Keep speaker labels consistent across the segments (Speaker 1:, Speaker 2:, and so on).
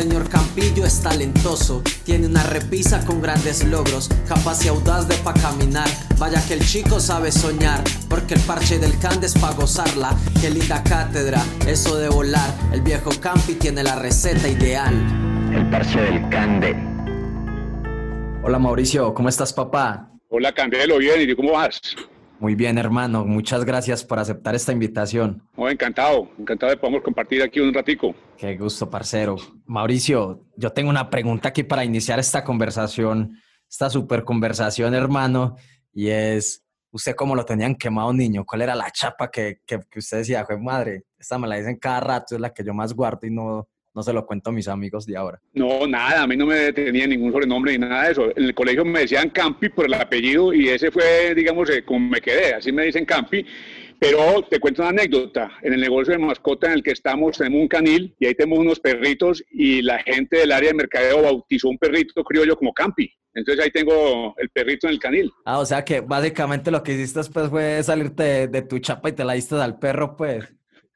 Speaker 1: señor Campillo es talentoso, tiene una repisa con grandes logros, capaz y audaz de pa' caminar. Vaya que el chico sabe soñar, porque el parche del Cande es pa' gozarla. Qué linda cátedra, eso de volar. El viejo Campi tiene la receta ideal.
Speaker 2: El parche del Cande.
Speaker 1: Hola Mauricio, ¿cómo estás papá?
Speaker 3: Hola Candelo, bien, ¿y tú cómo vas?
Speaker 1: Muy bien, hermano. Muchas gracias por aceptar esta invitación.
Speaker 3: Oh, encantado, encantado de poder compartir aquí un ratico.
Speaker 1: Qué gusto, parcero. Mauricio, yo tengo una pregunta aquí para iniciar esta conversación, esta super conversación, hermano, y es, ¿usted cómo lo tenían quemado, niño? ¿Cuál era la chapa que, que, que usted decía, fue madre, esta me la dicen cada rato, es la que yo más guardo y no, no se lo cuento a mis amigos de ahora.
Speaker 3: No, nada, a mí no me tenía ningún sobrenombre ni nada de eso. En el colegio me decían Campi por el apellido y ese fue, digamos, eh, como me quedé, así me dicen Campi. Pero te cuento una anécdota. En el negocio de mascota en el que estamos tenemos un canil y ahí tenemos unos perritos y la gente del área de mercadeo bautizó un perrito criollo como Campi. Entonces ahí tengo el perrito en el canil.
Speaker 1: Ah, o sea que básicamente lo que hiciste pues fue salirte de, de tu chapa y te la diste al perro, pues.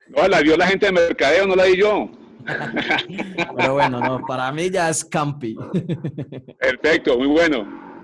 Speaker 3: No, la dio la gente de mercadeo, no la di yo.
Speaker 1: Pero bueno, no, para mí ya es Campi.
Speaker 3: Perfecto, muy bueno.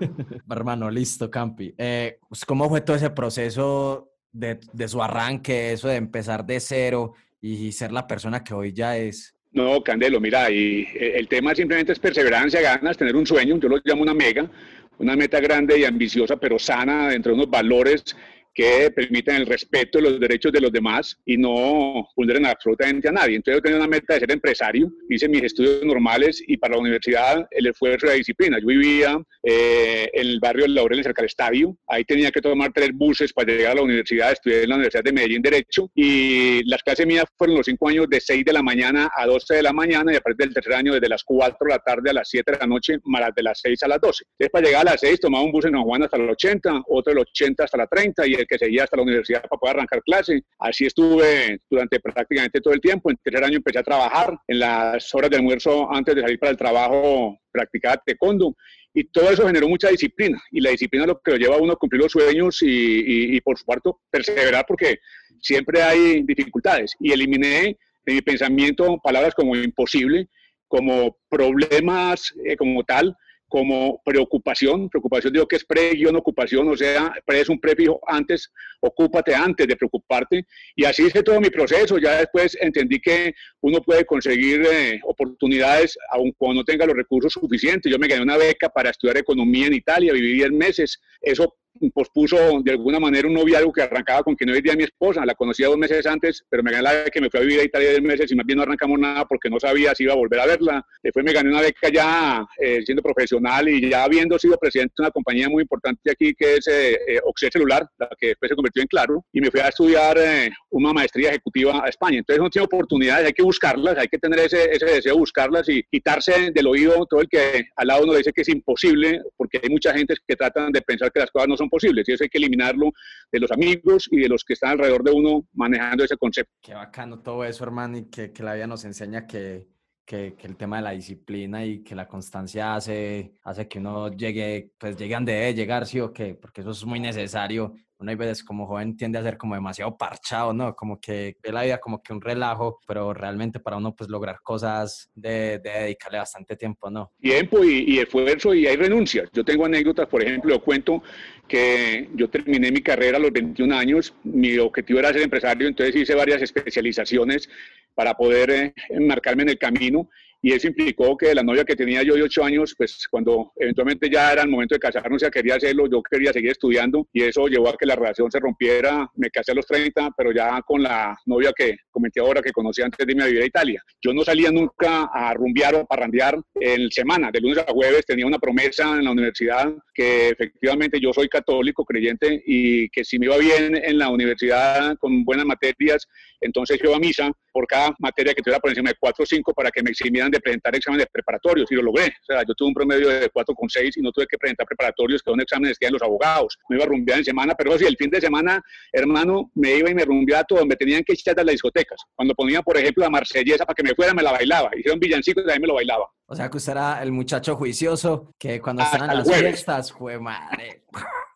Speaker 1: Hermano, listo, Campi. Eh, pues, ¿Cómo fue todo ese proceso de, de, su arranque, eso de empezar de cero y ser la persona que hoy ya es?
Speaker 3: No, Candelo, mira, y eh, el tema simplemente es perseverancia, ganas, tener un sueño, yo lo llamo una mega, una meta grande y ambiciosa, pero sana, dentro de unos valores que permitan el respeto de los derechos de los demás y no vulneren absolutamente a nadie. Entonces yo tenía una meta de ser empresario, hice mis estudios normales y para la universidad el esfuerzo y la disciplina. Yo vivía eh, en el barrio del Laurel, cerca del estadio, ahí tenía que tomar tres buses para llegar a la universidad, estudié en la Universidad de Medellín Derecho y las clases mías fueron los cinco años de 6 de la mañana a 12 de la mañana y a partir del tercer año desde las 4 de la tarde a las 7 de la noche, más de las 6 a las 12. Entonces para llegar a las 6 tomaba un bus en San Juan hasta los 80, otro del 80 hasta la 30 y que seguía hasta la universidad para poder arrancar clase. Así estuve durante prácticamente todo el tiempo. En tercer año empecé a trabajar. En las horas de almuerzo, antes de salir para el trabajo, practicaba taekwondo. Y todo eso generó mucha disciplina. Y la disciplina es lo que lo lleva a uno a cumplir los sueños y, y, y por supuesto, perseverar porque siempre hay dificultades. Y eliminé de mi pensamiento palabras como imposible, como problemas eh, como tal, como preocupación. Preocupación digo que es pre-guión ocupación, o sea, pre es un prefijo antes, ocúpate antes de preocuparte. Y así hice todo mi proceso. Ya después entendí que uno puede conseguir eh, oportunidades aun cuando no tenga los recursos suficientes. Yo me gané una beca para estudiar economía en Italia, viví 10 meses. Eso pospuso de alguna manera un noviazgo que arrancaba con quien hoy día mi esposa. La conocía dos meses antes, pero me gané la beca que me fui a vivir a Italia 10 meses y más bien no arrancamos nada porque no sabía si iba a volver a verla. Después me gané una beca ya eh, siendo profesional y ya habiendo sido presidente de una compañía muy importante aquí que es eh, eh Celular, la que después se convirtió en Claro, y me fui a estudiar eh, una maestría ejecutiva a España. Entonces no tiene oportunidades, hay que buscarlas, hay que tener ese, ese deseo de buscarlas y quitarse del oído todo el que al lado uno le dice que es imposible, porque hay mucha gente que tratan de pensar que las cosas no son posibles y eso hay que eliminarlo de los amigos y de los que están alrededor de uno manejando ese concepto.
Speaker 1: Qué bacano todo eso, hermano, y que, que la vida nos enseña que, que, que, el tema de la disciplina y que la constancia hace, hace que uno llegue, pues llegue donde debe llegar, sí o qué, porque eso es muy necesario uno hay veces como joven tiende a ser como demasiado parchado, ¿no? Como que ve la vida como que un relajo, pero realmente para uno pues lograr cosas de, de dedicarle bastante tiempo, ¿no?
Speaker 3: Tiempo y, y, esfuerzo y hay renuncias. Yo tengo anécdotas, por ejemplo, yo cuento que yo terminé mi carrera a los 21 años, mi objetivo era ser empresario, entonces hice varias especializaciones para poder eh, enmarcarme en el camino y eso implicó que la novia que tenía yo de ocho años, pues cuando eventualmente ya era el momento de casarnos, ya quería hacerlo, yo quería seguir estudiando y eso llevó a que la relación se rompiera. Me casé a los 30, pero ya con la novia que comenté ahora que conocí antes de irme a vivir a Italia. Yo no salía nunca a rumbear o a parrandear en semana, de lunes a jueves tenía una promesa en la universidad que efectivamente yo soy católico, creyente y que si me iba bien en la universidad con buenas materias, entonces yo iba a misa por cada materia que tuviera por encima de 4 o 5 para que me eximieran de presentar exámenes preparatorios y lo logré. O sea, yo tuve un promedio de 4,6 y no tuve que presentar preparatorios, que son exámenes que dan los abogados. Me iba a rumbear en semana, pero sí, el fin de semana, hermano, me iba y me rumbeaba todo. Me tenían que echar de las discotecas. Cuando ponían, por ejemplo, la marsellesa para que me fuera, me la bailaba. Hicieron villancicos y también me lo bailaba.
Speaker 1: O sea, que usted era el muchacho juicioso que cuando estaban en las fiestas, fue madre.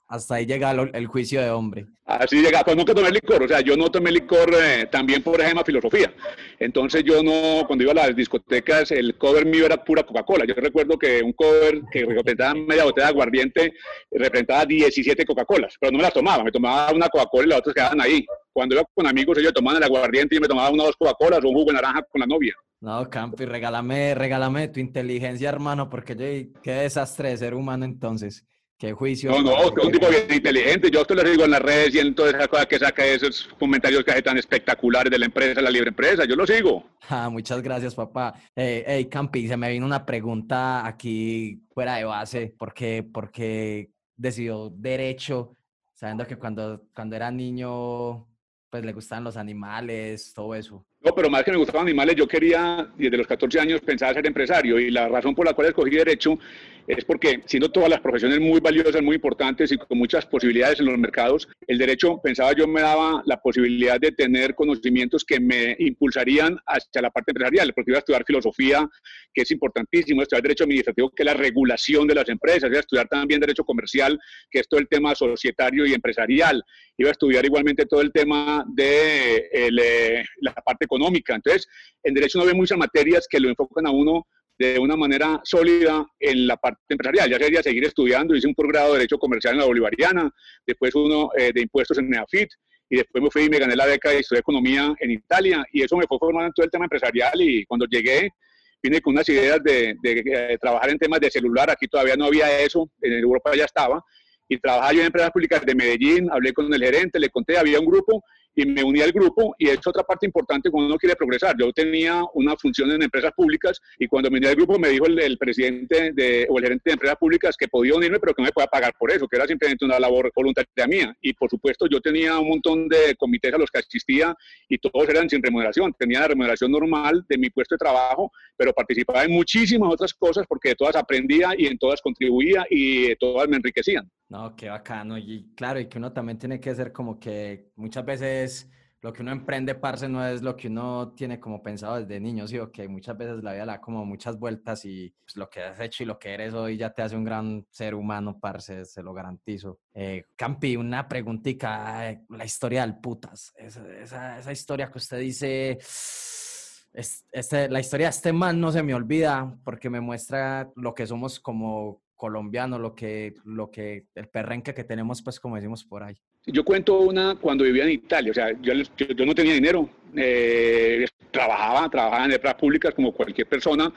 Speaker 1: Hasta ahí llega el juicio de hombre.
Speaker 3: Así llega, pues nunca tomé licor, o sea, yo no tomé licor eh, también por ejemplo filosofía. Entonces yo no, cuando iba a las discotecas, el cover mío era pura Coca-Cola. Yo recuerdo que un cover que representaba media botella de aguardiente representaba 17 Coca-Colas, pero no me las tomaba, me tomaba una Coca-Cola y las otras quedaban ahí. Cuando iba con amigos, ellos tomaban el aguardiente y me tomaba una o dos Coca-Colas o un jugo de naranja con la novia.
Speaker 1: No, Campi, regálame, regálame tu inteligencia, hermano, porque yo, qué desastre de ser humano entonces. Qué juicio.
Speaker 3: No, no, es un tipo bien inteligente. Yo te lo digo en las redes y en todas esas cosas que saca esos comentarios que hace tan espectaculares de la empresa, la libre empresa. Yo lo sigo.
Speaker 1: Ah, muchas gracias, papá. Eh, hey, Campi, se me vino una pregunta aquí fuera de base. ¿Por qué, porque decidió derecho, sabiendo que cuando, cuando era niño, pues le gustaban los animales, todo eso?
Speaker 3: No, pero más que me gustaban animales, yo quería, desde los 14 años, pensar ser empresario. Y la razón por la cual escogí Derecho es porque, siendo todas las profesiones muy valiosas, muy importantes y con muchas posibilidades en los mercados, el Derecho, pensaba yo, me daba la posibilidad de tener conocimientos que me impulsarían hacia la parte empresarial. Porque iba a estudiar filosofía, que es importantísimo, estudiar Derecho Administrativo, que es la regulación de las empresas, iba a estudiar también Derecho Comercial, que es todo el tema societario y empresarial. Iba a estudiar igualmente todo el tema de eh, la parte económica. Entonces, en derecho no ve muchas materias que lo enfocan a uno de una manera sólida en la parte empresarial. Ya sería seguir estudiando, hice un posgrado de Derecho Comercial en la Bolivariana, después uno eh, de impuestos en NEAFIT, y después me fui y me gané la beca de estudiar economía en Italia, y eso me fue formando en todo el tema empresarial, y cuando llegué, vine con unas ideas de, de, eh, trabajar en temas de celular, aquí todavía no había eso, en Europa ya estaba, y trabajaba yo en empresas públicas de Medellín, hablé con el gerente, le conté, había un grupo y me uní al grupo y es otra parte importante cuando uno quiere progresar. Yo tenía una función en empresas públicas y cuando me uní al grupo me dijo el, presidente de, o el gerente de empresas públicas que podía unirme pero que no me podía pagar por eso, que era simplemente una labor voluntaria mía. Y por supuesto yo tenía un montón de comités a los que asistía y todos eran sin remuneración. Tenía la remuneración normal de mi puesto de trabajo, pero participaba en muchísimas otras cosas porque de todas aprendía y en todas contribuía y de todas me enriquecían.
Speaker 1: No, qué bacano. Y claro, y que uno también tiene que ser como que muchas veces lo que uno emprende, parce, no es lo que uno tiene como pensado desde niño, sí, o que muchas veces la vida da como muchas vueltas y pues, lo que has hecho y lo que eres hoy ya te hace un gran ser humano, parce, se lo garantizo. Eh, Campi, una preguntita, eh, la historia del putas, esa, esa, historia que usted dice... este, la historia de este man no se me olvida porque me muestra lo que somos como colombiano, lo que, lo que, el perrenque que tenemos, pues como decimos por ahí.
Speaker 3: Yo cuento una cuando vivía en Italia, o sea, yo, yo, no tenía dinero, eh, trabajaba, trabajaba en empresas públicas como cualquier persona,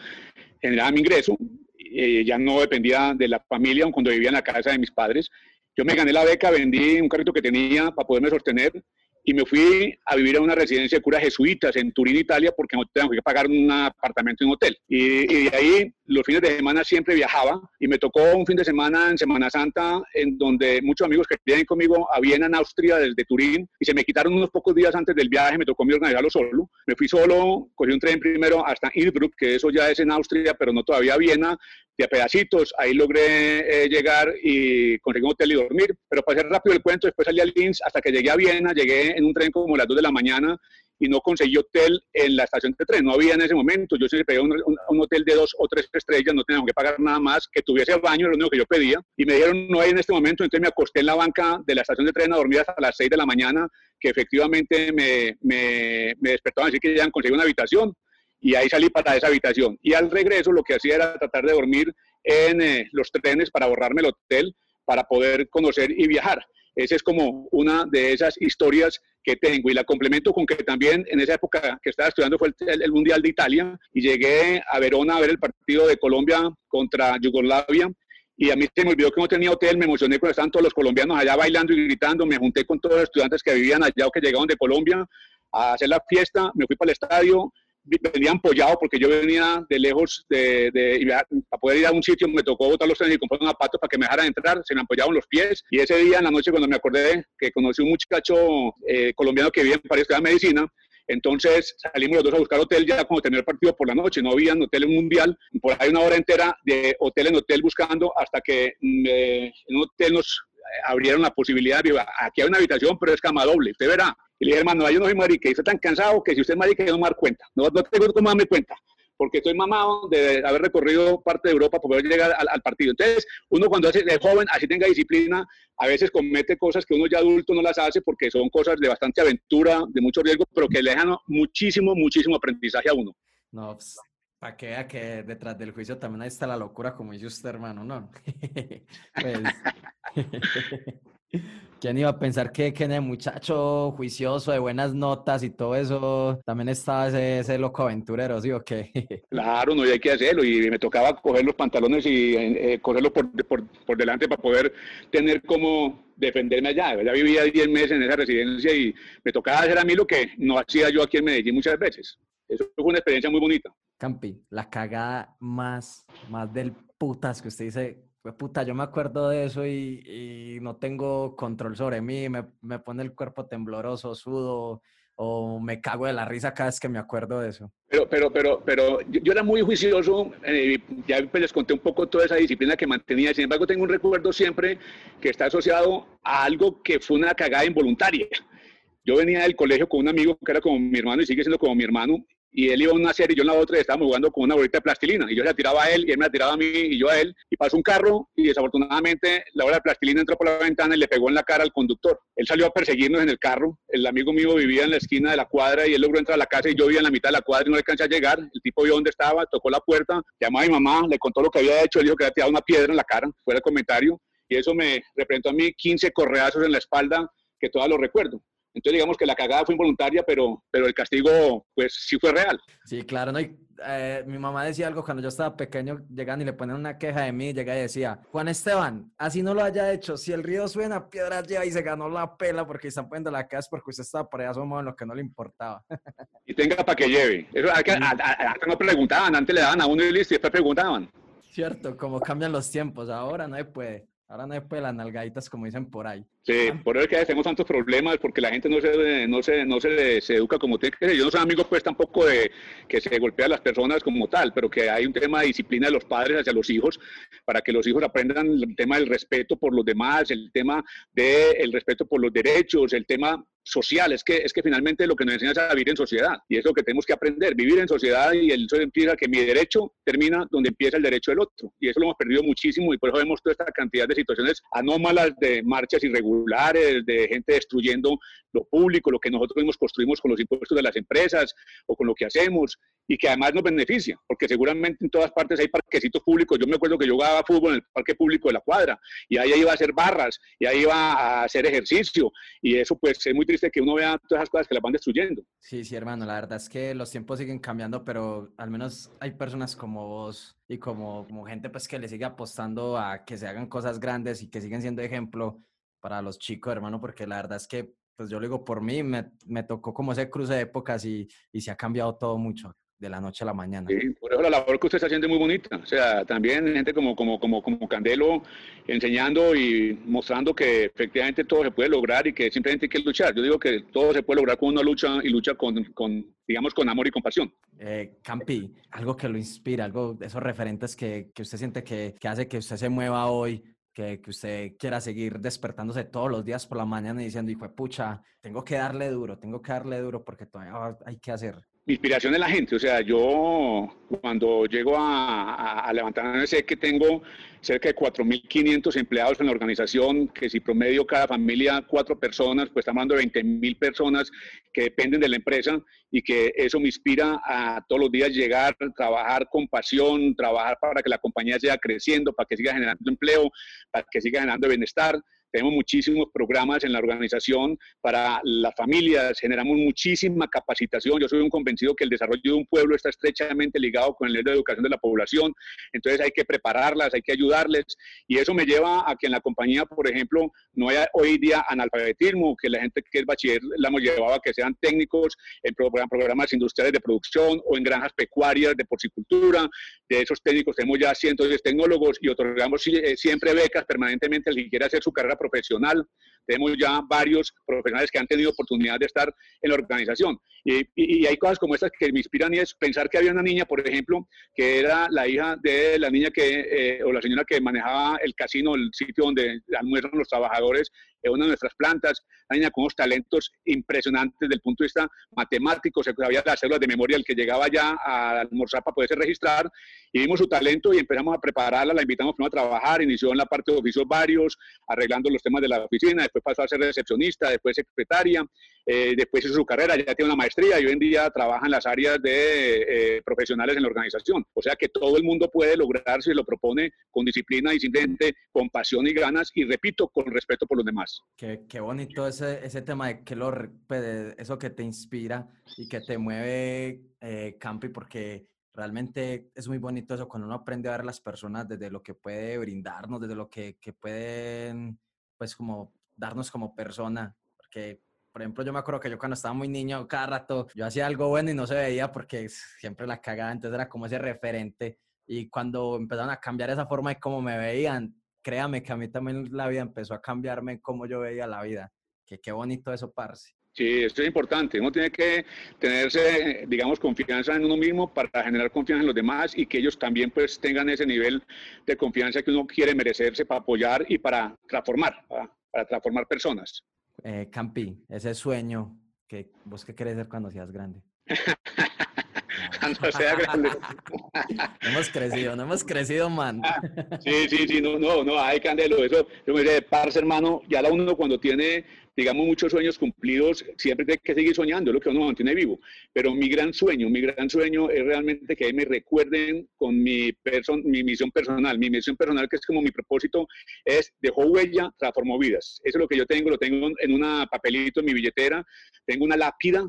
Speaker 3: generaba mi ingreso, eh, ya no dependía de la familia, cuando vivía en la casa de mis padres. Yo me gané la beca, vendí un carrito que tenía para poderme sostener y me fui a vivir a una residencia de curas jesuitas en Turín, Italia, porque no tengo que pagar un apartamento en un hotel. Y, de ahí los fines de semana siempre viajaba y me tocó un fin de semana en Semana Santa en donde muchos amigos que vienen conmigo a Viena, en Austria, desde Turín, y se me quitaron unos pocos días antes del viaje, me tocó mí organizarlo solo. Me fui solo, cogí un tren primero hasta Innsbruck, que eso ya es en Austria, pero no todavía Viena, de pedacitos. Ahí logré eh, llegar y conseguir un hotel y dormir. Pero para hacer rápido el cuento, después salí a Linz hasta que llegué a Viena. Llegué en un tren como a las 2 de la mañana y no conseguí hotel en la estación de tren. No había en ese momento. Yo sí pedí un, un, hotel de dos o tres estrellas, no tenía que pagar nada más, que tuviese baño, era lo único que yo pedía. Y me dijeron, no hay en este momento. Entonces me acosté en la banca de la estación de tren a dormir hasta las 6 de la mañana, que efectivamente me, me, me despertaban así que ya han conseguido una habitación y ahí salí para esa habitación. Y al regreso lo que hacía era tratar de dormir en eh, los trenes para ahorrarme el hotel, para poder conocer y viajar. Esa es como una de esas historias que tengo y la complemento con que también en esa época que estaba estudiando fue el, el, Mundial de Italia y llegué a Verona a ver el partido de Colombia contra Yugoslavia y a mí se me olvidó que no tenía hotel, me emocioné cuando estaban todos los colombianos allá bailando y gritando, me junté con todos los estudiantes que vivían allá o que llegaban de Colombia a hacer la fiesta, me fui para el estadio, venía apoyado porque yo venía de lejos de, de, para poder ir a un sitio me tocó botar los trenes y comprar un zapato para que me dejaran entrar, se me apoyaban los pies. Y ese día en la noche cuando me acordé que conocí un muchacho eh, colombiano que vivía en París, de medicina, entonces salimos los dos a buscar hotel ya cuando terminó el partido por la noche, no había hotel mundial, por ahí una hora entera de hotel en hotel buscando hasta que mm, eh, en un hotel nos abrieron la posibilidad de, aquí hay una habitación pero es cama doble, usted verá, y le dije, hermano, yo no soy marica, y estoy tan cansado que si usted es marica, yo no me dar cuenta. No, no tengo cómo darme cuenta. porque estoy mamado de haber recorrido parte de Europa para poder llegar al, partido. Entonces, uno cuando es joven, así tenga disciplina, a veces comete cosas que uno ya adulto no las hace porque son cosas de bastante aventura, de mucho riesgo, pero que le dejan muchísimo, muchísimo aprendizaje a uno.
Speaker 1: No, pues, para que vea que detrás del juicio también ahí está la locura, como dice usted, hermano, ¿no? pues, ¿Quién iba a pensar que, que en el muchacho juicioso, de buenas notas y todo eso, también estaba ese, ese loco aventurero, ¿sí o qué?
Speaker 3: Claro, no, hay que hacerlo. Y me tocaba coger los pantalones y eh, cogerlos por, por, por, delante para poder tener como defenderme allá. Ya vivía 10 meses en esa residencia y me tocaba hacer a mí lo que no hacía yo aquí en Medellín muchas veces. Eso fue una experiencia muy bonita.
Speaker 1: Campi, la cagada más, más del putas que usted dice, puta, yo me acuerdo de eso y, no tengo control sobre mí, me, me, pone el cuerpo tembloroso, sudo, o me cago de la risa cada vez que me acuerdo de eso.
Speaker 3: Pero, pero, pero, pero yo, era muy juicioso, eh, ya pues les conté un poco toda esa disciplina que mantenía, sin embargo tengo un recuerdo siempre que está asociado a algo que fue una cagada involuntaria. Yo venía del colegio con un amigo que era como mi hermano y sigue siendo como mi hermano, y él iba a una serie y yo en la otra y estábamos jugando con una bolita de plastilina y yo la tiraba a él y él me la tiraba a mí y yo a él y pasó un carro y desafortunadamente la bola de plastilina entró por la ventana y le pegó en la cara al conductor. Él salió a perseguirnos en el carro, el amigo mío vivía en la esquina de la cuadra y él logró entrar a la casa y yo vivía en la mitad de la cuadra y no le alcancé a llegar. El tipo vio dónde estaba, tocó la puerta, llamó a mi mamá, le contó lo que había hecho, él dijo que había tirado una piedra en la cara, fue el comentario y eso me representó a mí 15 correazos en la espalda que todavía lo recuerdo. Entonces digamos que la cagada fue involuntaria, pero, pero el castigo pues sí fue real.
Speaker 1: Sí, claro, no, eh, mi mamá decía algo cuando yo estaba pequeño, llegan y le ponen una queja de mí, llega y decía, Juan Esteban, así no lo haya hecho, si el río suena, piedras lleva y se ganó la pela porque están poniendo la casa porque usted estaba por allá asomado en lo que no le importaba.
Speaker 3: Y tenga para que lleve. Eso, antes no preguntaban, antes le daban a uno y listo, y después preguntaban.
Speaker 1: Cierto, como cambian los tiempos, ahora no se puede. Ahora no después las nalgaditas, como dicen por ahí.
Speaker 3: Sí, por eso es que tenemos tantos problemas, porque la gente no se, no se, no se, se educa como tiene que ser. Yo no soy amigo, pues, tampoco de que se golpea a las personas como tal, pero que hay un tema de disciplina de los padres hacia los hijos, para que los hijos aprendan el tema del respeto por los demás, el tema del respeto por los derechos, el tema social, es que, es que finalmente lo que nos enseña es a vivir en sociedad y es lo que tenemos que aprender, vivir en sociedad y eso empieza que mi derecho termina donde empieza el derecho del otro y eso lo hemos perdido muchísimo y por eso vemos toda esta cantidad de situaciones anómalas de marchas irregulares, de gente destruyendo lo público, lo que nosotros mismos construimos con los impuestos de las empresas o con lo que hacemos y que además nos beneficia, porque seguramente en todas partes hay parquecitos públicos. Yo me acuerdo que yo jugaba fútbol en el parque público de la cuadra y ahí iba a hacer barras y ahí iba a hacer ejercicio y eso pues es muy triste que uno vea todas esas cosas que las van destruyendo.
Speaker 1: Sí, sí, hermano, la verdad es que los tiempos siguen cambiando, pero al menos hay personas como vos y como, como gente pues que le sigue apostando a que se hagan cosas grandes y que siguen siendo ejemplo para los chicos, hermano, porque la verdad es que pues yo lo digo por mí, me, me tocó como ese cruce de épocas y, y se ha cambiado todo mucho de la noche a la mañana.
Speaker 3: Sí, por eso la labor que usted está haciendo es muy bonita. O sea, también gente como, como, como, como Candelo enseñando y mostrando que efectivamente todo se puede lograr y que simplemente hay que luchar. Yo digo que todo se puede lograr con una lucha y lucha con, con digamos, con amor y compasión.
Speaker 1: Eh, Campi, algo que lo inspira, algo de esos referentes que, que usted siente que, que hace que usted se mueva hoy, que, que, usted quiera seguir despertándose todos los días por la mañana y diciendo, hijo de pucha, tengo que darle duro, tengo que darle duro porque todavía hay que hacer
Speaker 3: mi inspiración es la gente. O sea, yo cuando llego a, a, levantar, sé que tengo cerca de 4.500 empleados en la organización, que si promedio cada familia cuatro personas, pues estamos hablando de 20.000 personas que dependen de la empresa y que eso me inspira a todos los días llegar, trabajar con pasión, trabajar para que la compañía siga creciendo, para que siga generando empleo, para que siga generando bienestar. Tenemos muchísimos programas en la organización para las familias, generamos muchísima capacitación. Yo soy un convencido que el desarrollo de un pueblo está estrechamente ligado con el nivel de educación de la población, entonces hay que prepararlas, hay que ayudarles y eso me lleva a que en la compañía, por ejemplo, no haya hoy día analfabetismo, que la gente que es bachiller la hemos llevado a que sean técnicos en programas industriales de producción o en granjas pecuarias de porcicultura. De esos técnicos tenemos ya cientos de tecnólogos y otorgamos eh, siempre becas permanentemente al que quiera hacer su carrera profesional. Tenemos ya varios profesionales que han tenido oportunidad de estar en la organización. Y, hay cosas como estas que me inspiran y es pensar que había una niña, por ejemplo, que era la hija de la niña que, eh, o la señora que manejaba el casino, el sitio donde almuerzan los trabajadores, en una de nuestras plantas, una niña con unos talentos impresionantes desde el punto de vista matemático, se sabía las células de memoria, el que llegaba ya a almorzar para poderse registrar, y vimos su talento y empezamos a prepararla, la invitamos a trabajar, inició en la parte de oficios varios, arreglando los temas de la oficina, después pasó a ser recepcionista, después secretaria, eh, después hizo su carrera, ya tiene una maestría y hoy en día trabaja en las áreas de eh, profesionales en la organización. O sea que todo el mundo puede lograr si lo propone con disciplina y simplemente con pasión y ganas y repito, con respeto por los demás.
Speaker 1: Qué, qué bonito ese, ese tema de que lo, pues, eso que te inspira y que te mueve, eh, Campi, porque realmente es muy bonito eso cuando uno aprende a ver a las personas desde lo que puede brindarnos, desde lo que, que pueden, pues como darnos como persona, porque por ejemplo, yo me acuerdo que yo cuando estaba muy niño, cada rato yo hacía algo bueno y no se veía porque siempre la cagaba, entonces era como ese referente. Y cuando empezaron a cambiar esa forma de cómo me veían, créame que a mí también la vida empezó a cambiarme cómo yo veía la vida. Que qué bonito eso, parce.
Speaker 3: Sí, esto es importante. Uno tiene que tenerse, digamos, confianza en uno mismo para generar confianza en los demás y que ellos también pues tengan ese nivel de confianza que uno quiere merecerse para apoyar y para transformar, para transformar personas.
Speaker 1: Eh, Campi, ese sueño que vos qué querés ser cuando seas grande.
Speaker 3: cuando sea grande.
Speaker 1: no hemos crecido, no hemos crecido, man.
Speaker 3: sí, sí, sí, no, no, no, hay candelo, eso, yo me dice, parce, hermano, ya la uno cuando tiene digamos, muchos sueños cumplidos, siempre hay que seguir soñando, es lo que uno mantiene vivo. Pero mi gran sueño, mi gran sueño es realmente que me recuerden con mi, mi misión personal. Mi misión personal, que es como mi propósito, es dejó huella, transformó vidas. Eso es lo que yo tengo, lo tengo en un papelito en mi billetera. Tengo una lápida,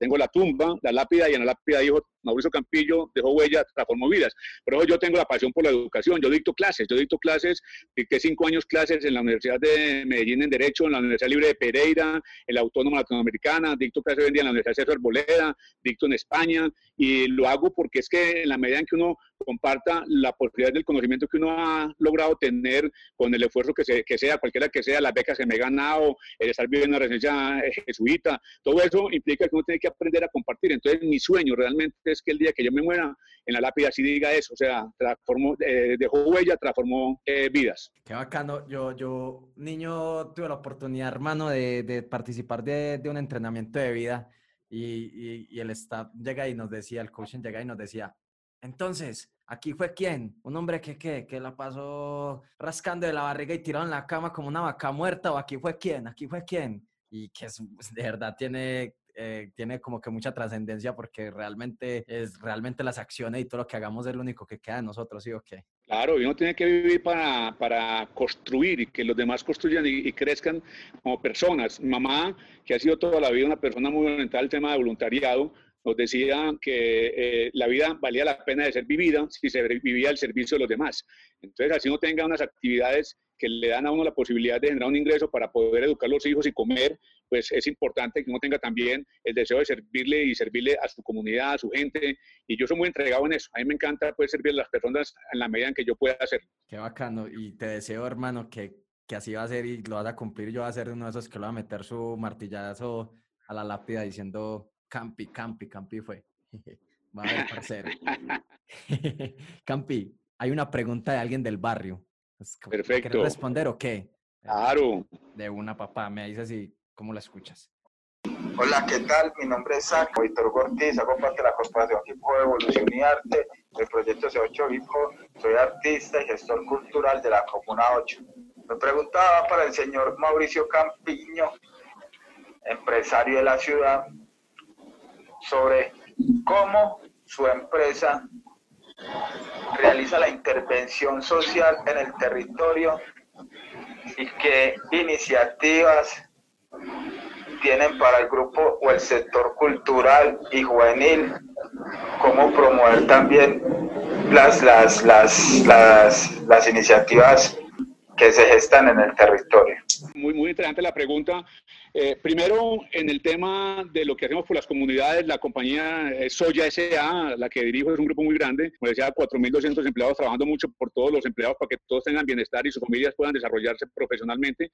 Speaker 3: tengo la tumba, la lápida, y en la lápida dijo Mauricio Campillo, dejó huella, transformó vidas. Por eso yo tengo la pasión por la educación. Yo dicto clases, yo dicto clases, dicté cinco años clases en la Universidad de Medellín en Derecho, en la Universidad Libre de Pereira, en la Autónoma Latinoamericana, dicto clases hoy en en la Universidad César Boleda, dicto en España, y lo hago porque es que en la medida en que uno comparta la posibilidad del conocimiento que uno ha logrado tener con el esfuerzo que, sea, cualquiera que sea, las becas que me he ganado, el estar viviendo en una residencia eh, jesuita, todo eso implica que uno tiene que aprender a compartir. Entonces, mi sueño realmente es que el día que yo me muera, en la lápida sí diga eso, o sea, transformó, eh, dejó huella, transformó eh, vidas.
Speaker 1: Qué bacano. Yo, yo, niño, tuve la oportunidad, hermano, de, de participar de, de, un entrenamiento de vida y, y, el staff llega y nos decía, el coaching llega y nos decía, entonces, aquí fue quién, un hombre que, que, que la pasó rascando de la barriga y tirado en la cama como una vaca muerta, o aquí fue quién, aquí fue quién. Y que es, de verdad tiene eh, tiene como que mucha trascendencia porque realmente es realmente las acciones y todo lo que hagamos es lo único que queda de nosotros, ¿sí o qué?
Speaker 3: Claro, uno tiene que vivir para, para construir y que los demás construyan y, crezcan como personas. Mamá, que ha sido toda la vida una persona muy orientada al tema de voluntariado, nos decía que eh, la vida valía la pena de ser vivida si se vivía al servicio de los demás. Entonces, así uno tenga unas actividades que le dan a uno la posibilidad de generar un ingreso para poder educar a los hijos y comer, pues es importante que uno tenga también el deseo de servirle y servirle a su comunidad, a su gente. Y yo soy muy entregado en eso. A mí me encanta poder servir a las personas en la medida en que yo pueda hacerlo.
Speaker 1: Qué bacano. Y te deseo, hermano, que, que así va a ser y lo vas a cumplir. Yo voy a ser uno de esos que lo va a meter su martillazo a la lápida diciendo Campi, Campi, Campi fue. va a ver, parcero. Campi, hay una pregunta de alguien del barrio.
Speaker 3: Perfecto.
Speaker 1: ¿Quieres responder o qué?
Speaker 3: Claro.
Speaker 1: De una papá, me dices y cómo la escuchas.
Speaker 4: Hola, ¿qué tal? Mi nombre es Saco Víctor Ortiz, hago parte de la Corporación Hip Hop Evolución y Arte del proyecto C8 Hip Soy artista y gestor cultural de la Comuna 8. Me preguntaba para el señor Mauricio Campiño, empresario de la ciudad, sobre cómo su empresa realiza la intervención social en el territorio y qué iniciativas tienen para el grupo o el sector cultural y juvenil, cómo promover también las, las, las, las, las iniciativas que se gestan en el territorio.
Speaker 3: Muy, muy interesante la pregunta. Eh, primero, en el tema de lo que hacemos por las comunidades, la compañía Soya S.A., la que dirijo, es un grupo muy grande, como decía, 4.200 empleados trabajando mucho por todos los empleados para que todos tengan bienestar y sus familias puedan desarrollarse profesionalmente.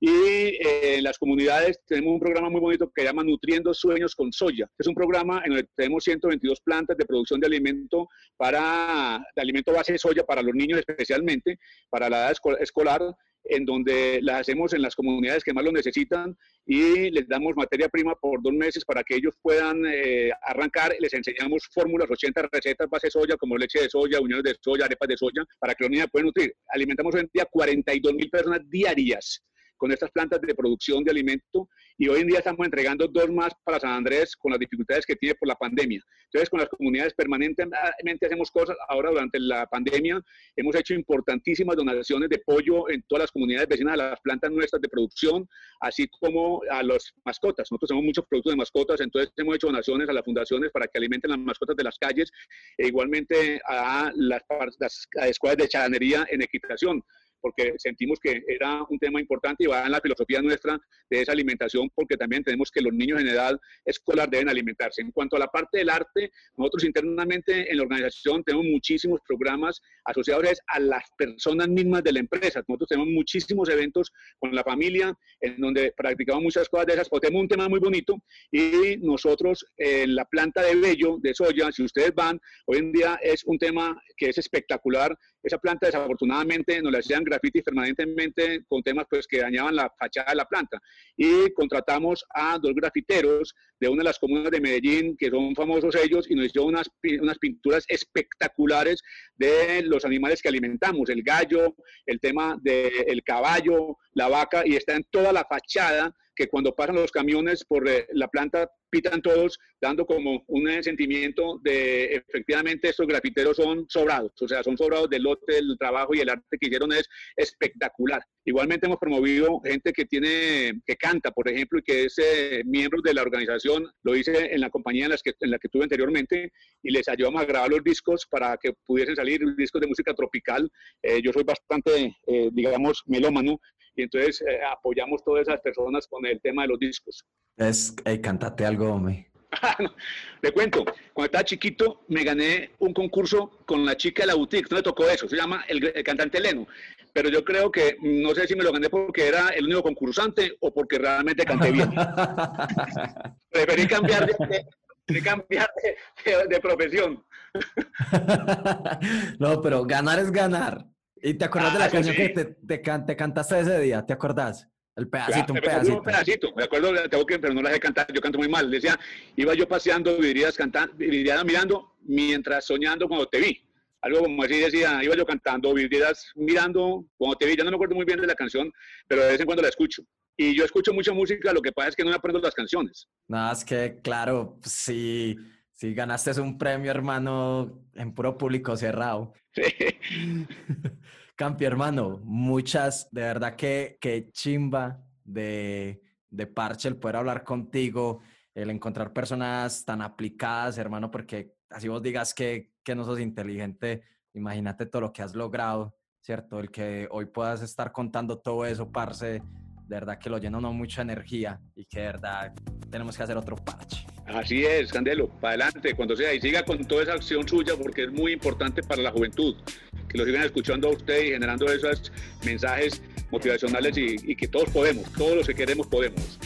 Speaker 3: Y eh, en las comunidades tenemos un programa muy bonito que se llama Nutriendo Sueños con Soya. Es un programa en donde tenemos 122 plantas de producción de alimento para de alimento base de soya para los niños especialmente, para la edad escolar en donde las hacemos en las comunidades que más lo necesitan y les damos materia prima por dos meses para que ellos puedan eh, arrancar. Les enseñamos fórmulas, 80 recetas base de soya, como leche de soya, uniones de soya, arepas de soya, para que los niños puedan nutrir. Alimentamos hoy en día 42 mil personas diarias con estas plantas de producción de alimento y hoy en día estamos entregando dos más para San Andrés con las dificultades que tiene por la pandemia. Entonces, con las comunidades permanentemente hacemos cosas. Ahora, durante la pandemia, hemos hecho importantísimas donaciones de pollo en todas las comunidades vecinas a las plantas nuestras de producción, así como a las mascotas. Nosotros tenemos muchos productos de mascotas, entonces hemos hecho donaciones a las fundaciones para que alimenten las mascotas de las calles e igualmente a las, las escuelas de charanería en equitación porque sentimos que era un tema importante y va en la filosofía nuestra de esa alimentación, porque también tenemos que los niños en edad escolar deben alimentarse. En cuanto a la parte del arte, nosotros internamente en la organización tenemos muchísimos programas asociados a las personas mismas de la empresa. Nosotros tenemos muchísimos eventos con la familia en donde practicamos muchas cosas de esas, porque tenemos un tema muy bonito y nosotros en la planta de vello de soya, si ustedes van, hoy en día es un tema que es espectacular esa planta desafortunadamente nos la hacían grafitis permanentemente con temas pues que dañaban la fachada de la planta. Y contratamos a dos grafiteros de una de las comunas de Medellín, que son famosos ellos, y nos hicieron unas, unas pinturas espectaculares de los animales que alimentamos, el gallo, el tema del caballo, la vaca, y está en toda la fachada que cuando pasan los camiones por eh, la planta pitan todos, dando como un eh, sentimiento de efectivamente estos grafiteros son sobrados, o sea, son sobrados del lote, del trabajo y el arte que hicieron es espectacular. Igualmente hemos promovido gente que tiene, que canta, por ejemplo, y que es eh, miembro de la organización, lo hice en la compañía en, las que, en la que tuve anteriormente, y les ayudamos a grabar los discos para que pudiesen salir discos de música tropical. yo soy bastante, digamos, melómano, y entonces eh, apoyamos todas esas personas con el tema de los discos.
Speaker 1: Es, hey, cantate algo, hombre.
Speaker 3: Le cuento, cuando estaba chiquito me gané un concurso con la chica de la boutique, no le tocó eso, se llama el, cantante Leno, pero yo creo que no sé si me lo gané porque era el único concursante o porque realmente canté bien. Preferí cambiar de, cambiar de profesión.
Speaker 1: no, pero ganar es ganar. ¿Y te acuerdas de la ah, canción que te, te, cantaste ese día? ¿Te acuerdas? El pedacito, un pedacito.
Speaker 3: Un pedacito, me acuerdo, tengo que, pero no la dejé cantar, yo canto muy mal. Decía, iba yo paseando, vivirías cantando, vivirías mirando, mientras soñando cuando te vi. Algo como así decía, iba yo cantando, vivirías mirando cuando te vi. Ya no me acuerdo muy bien de la canción, pero de vez en cuando la escucho. Y yo escucho mucha música, lo que pasa es que no me aprendo las canciones.
Speaker 1: No, es que, claro, sí. Si ganaste un premio, hermano, en puro público cerrado. Sí. Campi, hermano, muchas, de verdad que, que chimba de, de parche el poder hablar contigo, el encontrar personas tan aplicadas, hermano, porque así vos digas que, que no sos inteligente, imagínate todo lo que has logrado, ¿cierto? El que hoy puedas estar contando todo eso, parce, de verdad que lo llena uno mucha energía y que de verdad tenemos que hacer otro parche.
Speaker 3: Así es, Candelo, para adelante, cuando sea, y siga con toda esa acción suya porque es muy importante para la juventud, que lo sigan escuchando a usted y generando esos mensajes motivacionales y, que todos podemos, todos los que queremos podemos.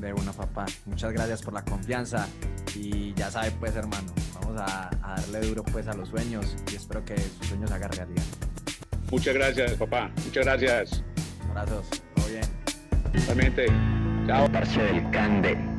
Speaker 1: De una, papá. Muchas gracias por la confianza y ya sabe, pues, hermano, vamos a, darle duro, pues, a los sueños y espero que sus sueños hagan realidad.
Speaker 3: Muchas gracias, papá. Muchas gracias.
Speaker 1: Abrazos.
Speaker 3: Totalmente. Chao.
Speaker 2: Parce del Cande.